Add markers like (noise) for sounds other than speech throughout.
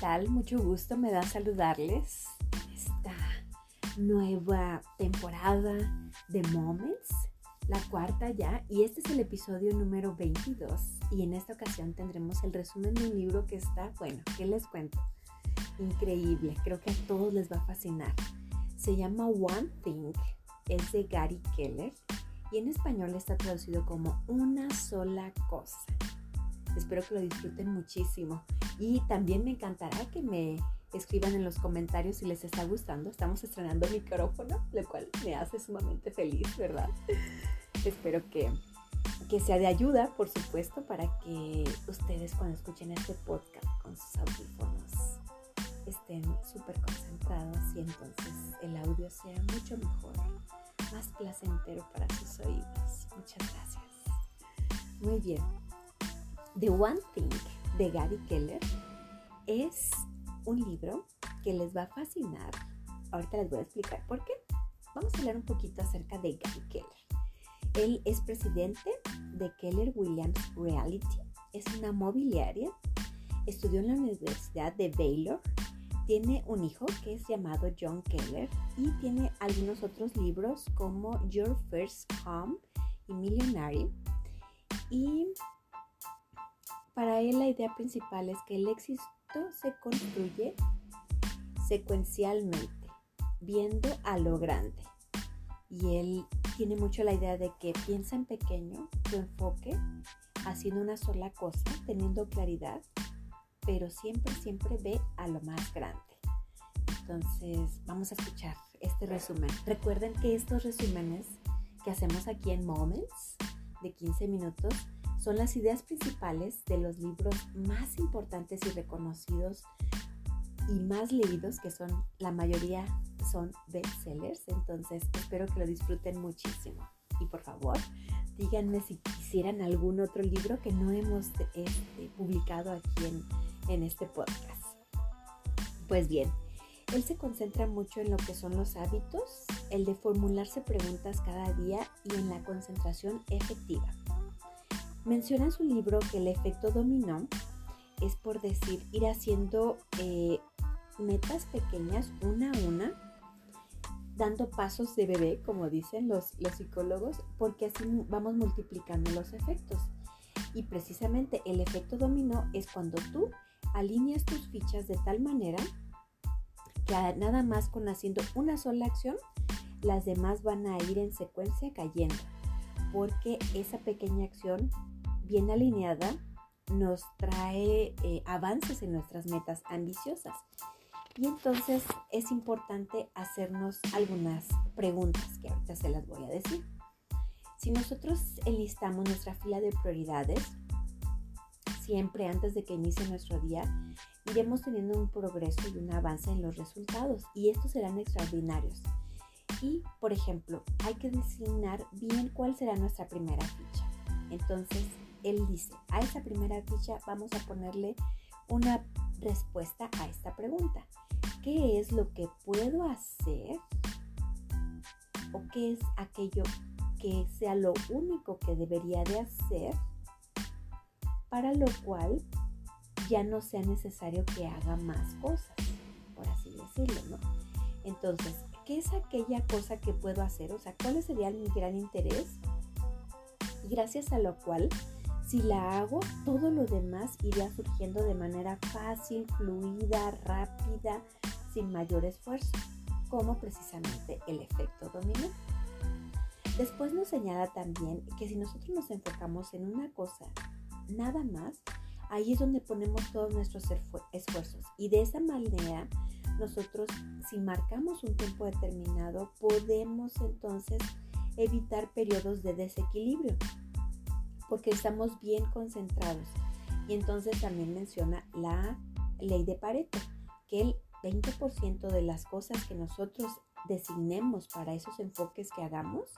tal? Mucho gusto me da saludarles esta nueva temporada de Moments, la cuarta ya, y este es el episodio número 22 y en esta ocasión tendremos el resumen de un libro que está, bueno, ¿qué les cuento? Increíble, creo que a todos les va a fascinar. Se llama One Thing, es de Gary Keller y en español está traducido como Una sola cosa. Espero que lo disfruten muchísimo. Y también me encantará que me escriban en los comentarios si les está gustando. Estamos estrenando micrófono, lo cual me hace sumamente feliz, ¿verdad? Espero que, que sea de ayuda, por supuesto, para que ustedes cuando escuchen este podcast con sus audífonos estén súper concentrados y entonces el audio sea mucho mejor, más placentero para sus oídos. Muchas gracias. Muy bien. The One Thing de Gary Keller es un libro que les va a fascinar. Ahorita les voy a explicar por qué. Vamos a hablar un poquito acerca de Gary Keller. Él es presidente de Keller Williams Reality. Es una mobiliaria. Estudió en la Universidad de Baylor. Tiene un hijo que es llamado John Keller y tiene algunos otros libros como Your First Home y Millionaire. Y para él la idea principal es que el éxito se construye secuencialmente, viendo a lo grande. Y él tiene mucho la idea de que piensa en pequeño, tu enfoque, haciendo una sola cosa, teniendo claridad, pero siempre, siempre ve a lo más grande. Entonces, vamos a escuchar este resumen. Recuerden que estos resúmenes que hacemos aquí en Moments de 15 minutos son las ideas principales de los libros más importantes y reconocidos y más leídos, que son la mayoría son bestsellers. Entonces espero que lo disfruten muchísimo. Y por favor, díganme si quisieran algún otro libro que no hemos este, publicado aquí en, en este podcast. Pues bien, él se concentra mucho en lo que son los hábitos, el de formularse preguntas cada día y en la concentración efectiva. Menciona en su libro que el efecto dominó es por decir ir haciendo eh, metas pequeñas una a una, dando pasos de bebé, como dicen los, los psicólogos, porque así vamos multiplicando los efectos. Y precisamente el efecto dominó es cuando tú alineas tus fichas de tal manera que nada más con haciendo una sola acción, las demás van a ir en secuencia cayendo, porque esa pequeña acción bien alineada nos trae eh, avances en nuestras metas ambiciosas. Y entonces es importante hacernos algunas preguntas que ahorita se las voy a decir. Si nosotros enlistamos nuestra fila de prioridades, siempre antes de que inicie nuestro día, iremos teniendo un progreso y un avance en los resultados y estos serán extraordinarios. Y, por ejemplo, hay que designar bien cuál será nuestra primera ficha. Entonces, él dice, a esa primera ficha vamos a ponerle una respuesta a esta pregunta. ¿Qué es lo que puedo hacer? ¿O qué es aquello que sea lo único que debería de hacer para lo cual ya no sea necesario que haga más cosas, por así decirlo, ¿no? Entonces, ¿qué es aquella cosa que puedo hacer? O sea, ¿cuál sería mi gran interés? gracias a lo cual si la hago, todo lo demás irá surgiendo de manera fácil, fluida, rápida, sin mayor esfuerzo, como precisamente el efecto dominó. Después nos señala también que si nosotros nos enfocamos en una cosa, nada más, ahí es donde ponemos todos nuestros esfuerzos. Y de esa manera, nosotros, si marcamos un tiempo determinado, podemos entonces evitar periodos de desequilibrio porque estamos bien concentrados. Y entonces también menciona la ley de Pareto, que el 20% de las cosas que nosotros designemos para esos enfoques que hagamos,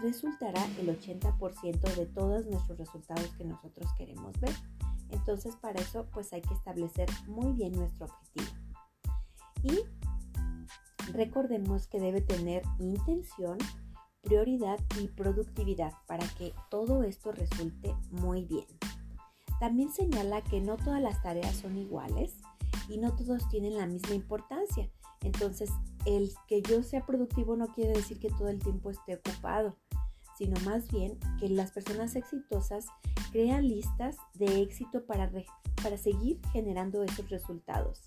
resultará el 80% de todos nuestros resultados que nosotros queremos ver. Entonces para eso pues hay que establecer muy bien nuestro objetivo. Y recordemos que debe tener intención, prioridad y productividad para que todo esto resulte muy bien. También señala que no todas las tareas son iguales, y no todos tienen la misma importancia. Entonces, el que yo sea productivo no quiere decir que todo el tiempo esté ocupado, sino más bien que las personas exitosas crean listas de éxito para, para seguir generando esos resultados.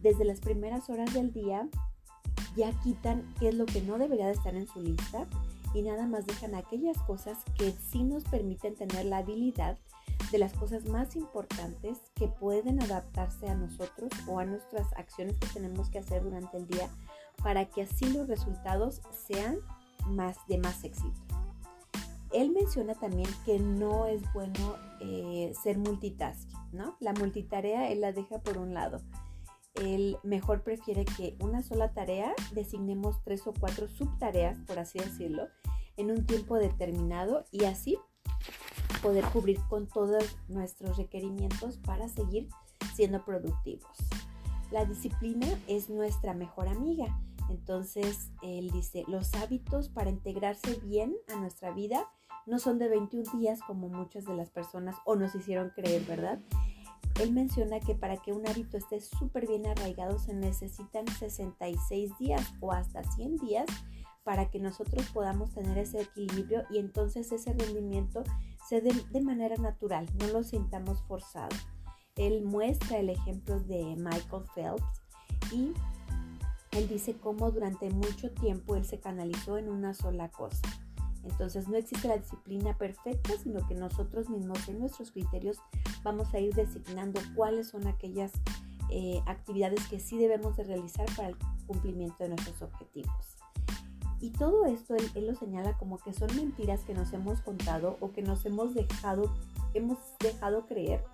Desde las primeras horas del día ya quitan qué es lo que no debería de estar en su lista y nada más dejan aquellas cosas que sí nos permiten tener la habilidad de las cosas más importantes que pueden adaptarse a nosotros o a nuestras acciones que tenemos que hacer durante el día para que así los resultados sean más de más éxito. Él menciona también que no es bueno eh, ser multitasking, ¿no? La multitarea él la deja por un lado. Él mejor prefiere que una sola tarea designemos tres o cuatro subtareas, por así decirlo, en un tiempo determinado y así poder cubrir con todos nuestros requerimientos para seguir siendo productivos. La disciplina es nuestra mejor amiga. Entonces, él dice, los hábitos para integrarse bien a nuestra vida no son de 21 días como muchas de las personas o nos hicieron creer, ¿verdad? Él menciona que para que un hábito esté súper bien arraigado se necesitan 66 días o hasta 100 días para que nosotros podamos tener ese equilibrio y entonces ese rendimiento se dé de manera natural, no lo sintamos forzado. Él muestra el ejemplo de Michael Phelps y él dice cómo durante mucho tiempo él se canalizó en una sola cosa. Entonces no existe la disciplina perfecta, sino que nosotros mismos en nuestros criterios vamos a ir designando cuáles son aquellas eh, actividades que sí debemos de realizar para el cumplimiento de nuestros objetivos. Y todo esto él, lo señala como que son mentiras que nos hemos contado o que nos hemos dejado, hemos dejado creer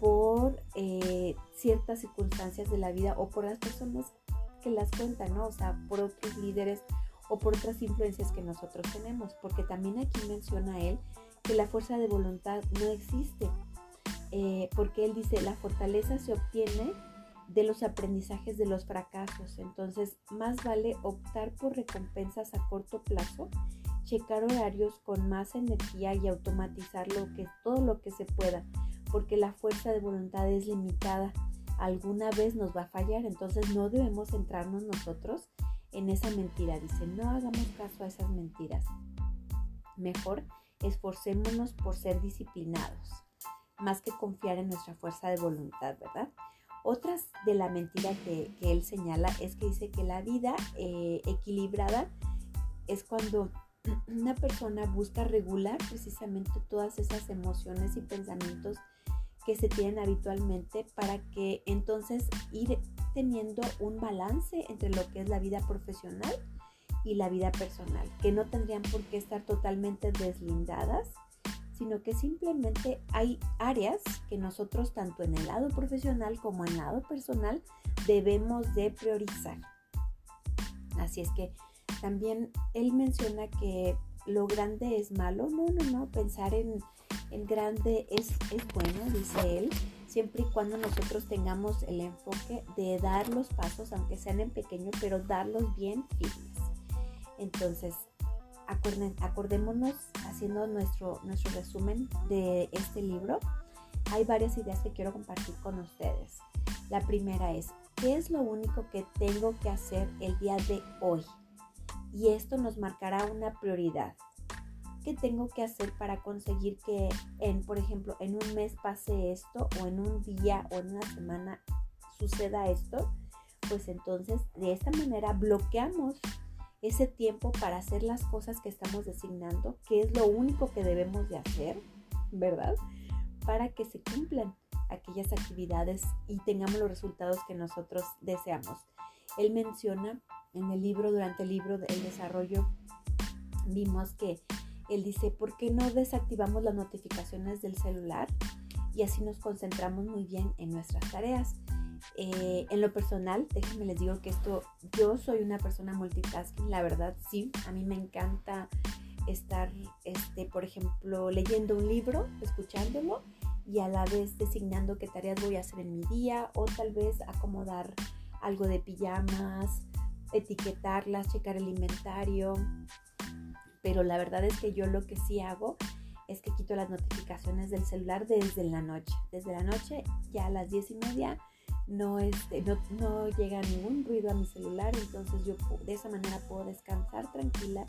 por eh, ciertas circunstancias de la vida o por las personas que las cuentan, ¿no? O sea, por otros líderes o por otras influencias que nosotros tenemos. Porque también aquí menciona él que la fuerza de voluntad no existe. Eh, porque él dice, la fortaleza se obtiene de los aprendizajes de los fracasos. Entonces, más vale optar por recompensas a corto plazo, checar horarios con más energía y automatizar lo que, todo lo que se pueda, porque la fuerza de voluntad es limitada. Alguna vez nos va a fallar, entonces no debemos centrarnos nosotros en esa mentira. Dice, no hagamos caso a esas mentiras. Mejor esforcémonos por ser disciplinados, más que confiar en nuestra fuerza de voluntad, ¿verdad? Otras de la mentira que, él señala es que dice que la vida eh, equilibrada es cuando (clears throat) una persona busca regular precisamente todas esas emociones y pensamientos que se tienen habitualmente para que entonces ir teniendo un balance entre lo que es la vida profesional y la vida personal, que no tendrían por qué estar totalmente deslindadas sino que simplemente hay áreas que nosotros tanto en el lado profesional como en el lado personal debemos de priorizar. Así es que también él menciona que lo grande es malo. No, no, no, pensar en, grande es, es bueno, dice él, siempre y cuando nosotros tengamos el enfoque de dar los pasos, aunque sean en pequeño, pero darlos bien firmes. Entonces, acordémonos haciendo nuestro, nuestro resumen de este libro. Hay varias ideas que quiero compartir con ustedes. La primera es, ¿qué es lo único que tengo que hacer el día de hoy? Y esto nos marcará una prioridad. ¿Qué tengo que hacer para conseguir que por ejemplo, en un mes pase esto o en un día o en una semana suceda esto? Pues entonces de esta manera bloqueamos ese tiempo para hacer las cosas que estamos designando, que es lo único que debemos de hacer, ¿verdad? Para que se cumplan aquellas actividades y tengamos los resultados que nosotros deseamos. Él menciona en el libro, durante el libro del desarrollo, vimos que él dice, ¿por qué no desactivamos las notificaciones del celular? Y así nos concentramos muy bien en nuestras tareas. Eh, en lo personal, déjenme les digo que esto, yo soy una persona multitasking, la verdad sí, a mí me encanta estar, este, por ejemplo, leyendo un libro, escuchándolo y a la vez designando qué tareas voy a hacer en mi día o tal vez acomodar algo de pijamas, etiquetarlas, checar el inventario. Pero la verdad es que yo lo que sí hago es que quito las notificaciones del celular desde la noche. Desde la noche ya a las diez y media no, este, no, no llega ningún ruido a mi celular, entonces yo de esa manera puedo descansar tranquila,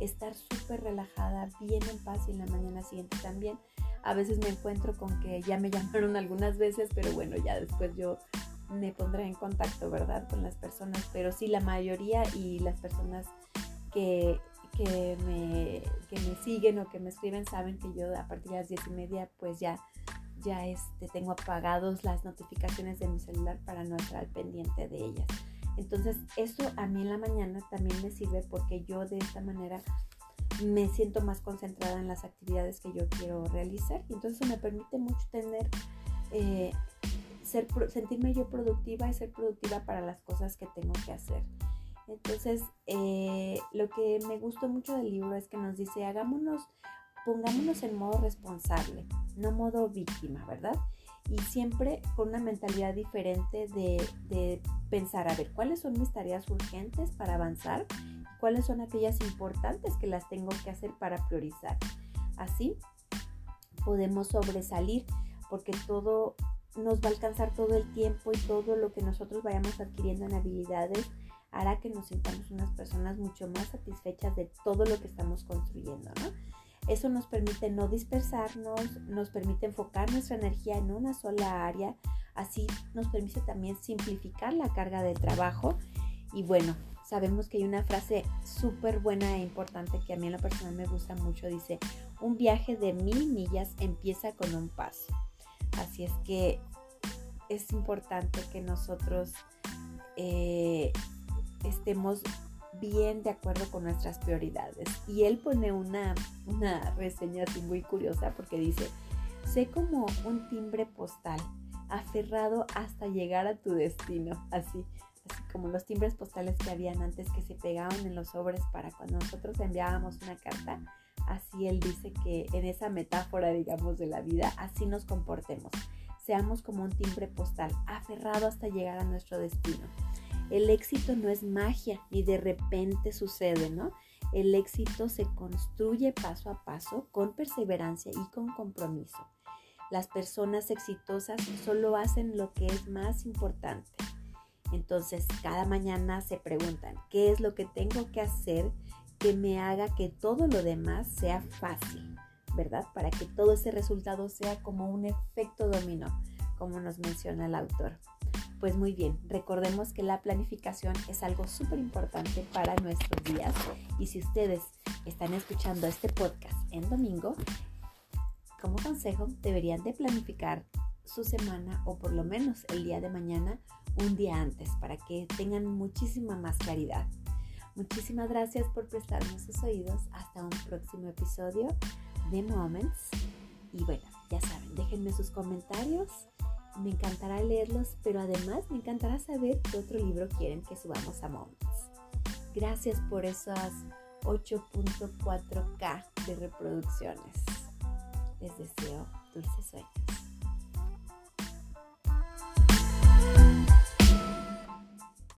estar súper relajada, bien en paz y en la mañana siguiente también. A veces me encuentro con que ya me (laughs) llamaron algunas veces, pero bueno, ya después yo me pondré en contacto, ¿verdad? Con las personas, pero sí, la mayoría y las personas que, que, me, que me siguen o que me escriben saben que yo a partir de las diez y media pues ya ya este, tengo apagados las notificaciones de mi celular para no estar al pendiente de ellas. Entonces, eso a mí en la mañana también me sirve porque yo de esta manera me siento más concentrada en las actividades que yo quiero realizar entonces me permite mucho tener, eh, ser, sentirme yo productiva y ser productiva para las cosas que tengo que hacer. Entonces, eh, lo que me gustó mucho del libro es que nos dice, hagámonos pongámonos en modo responsable, no modo víctima, ¿verdad? Y siempre con una mentalidad diferente de, pensar, a ver, ¿cuáles son mis tareas urgentes para avanzar? ¿Cuáles son aquellas importantes que las tengo que hacer para priorizar? Así podemos sobresalir porque todo nos va a alcanzar todo el tiempo y todo lo que nosotros vayamos adquiriendo en habilidades hará que nos sintamos unas personas mucho más satisfechas de todo lo que estamos construyendo, ¿no? Eso nos permite no dispersarnos, nos permite enfocar nuestra energía en una sola área, así nos permite también simplificar la carga del trabajo y bueno, sabemos que hay una frase súper buena e importante que a mí en lo personal me gusta mucho, dice, un viaje de mil millas empieza con un paso. Así es que es importante que nosotros eh, estemos bien de acuerdo con nuestras prioridades. Y él pone una, una reseña así muy curiosa porque dice, sé como un timbre postal, aferrado hasta llegar a tu destino, así, así como los timbres postales que habían antes que se pegaban en los sobres para cuando nosotros enviábamos una carta. Así él dice que en esa metáfora, digamos, de la vida, así nos comportemos. Seamos como un timbre postal, aferrado hasta llegar a nuestro destino. El éxito no es magia ni de repente sucede, ¿no? El éxito se construye paso a paso con perseverancia y con compromiso. Las personas exitosas solo hacen lo que es más importante. Entonces, cada mañana se preguntan, ¿qué es lo que tengo que hacer que me haga que todo lo demás sea fácil? ¿Verdad? Para que todo ese resultado sea como un efecto dominó, como nos menciona el autor. Pues muy bien, recordemos que la planificación es algo súper importante para nuestros días y si ustedes están escuchando este podcast en domingo, como consejo deberían de planificar su semana o por lo menos el día de mañana un día antes para que tengan muchísima más claridad. Muchísimas gracias por prestarnos sus oídos. Hasta un próximo episodio de Moments. Y bueno, ya saben, déjenme sus comentarios me encantará leerlos, pero además me encantará saber qué otro libro quieren que subamos a Moments. Gracias por esas 8.4K de reproducciones. Les deseo dulces sueños.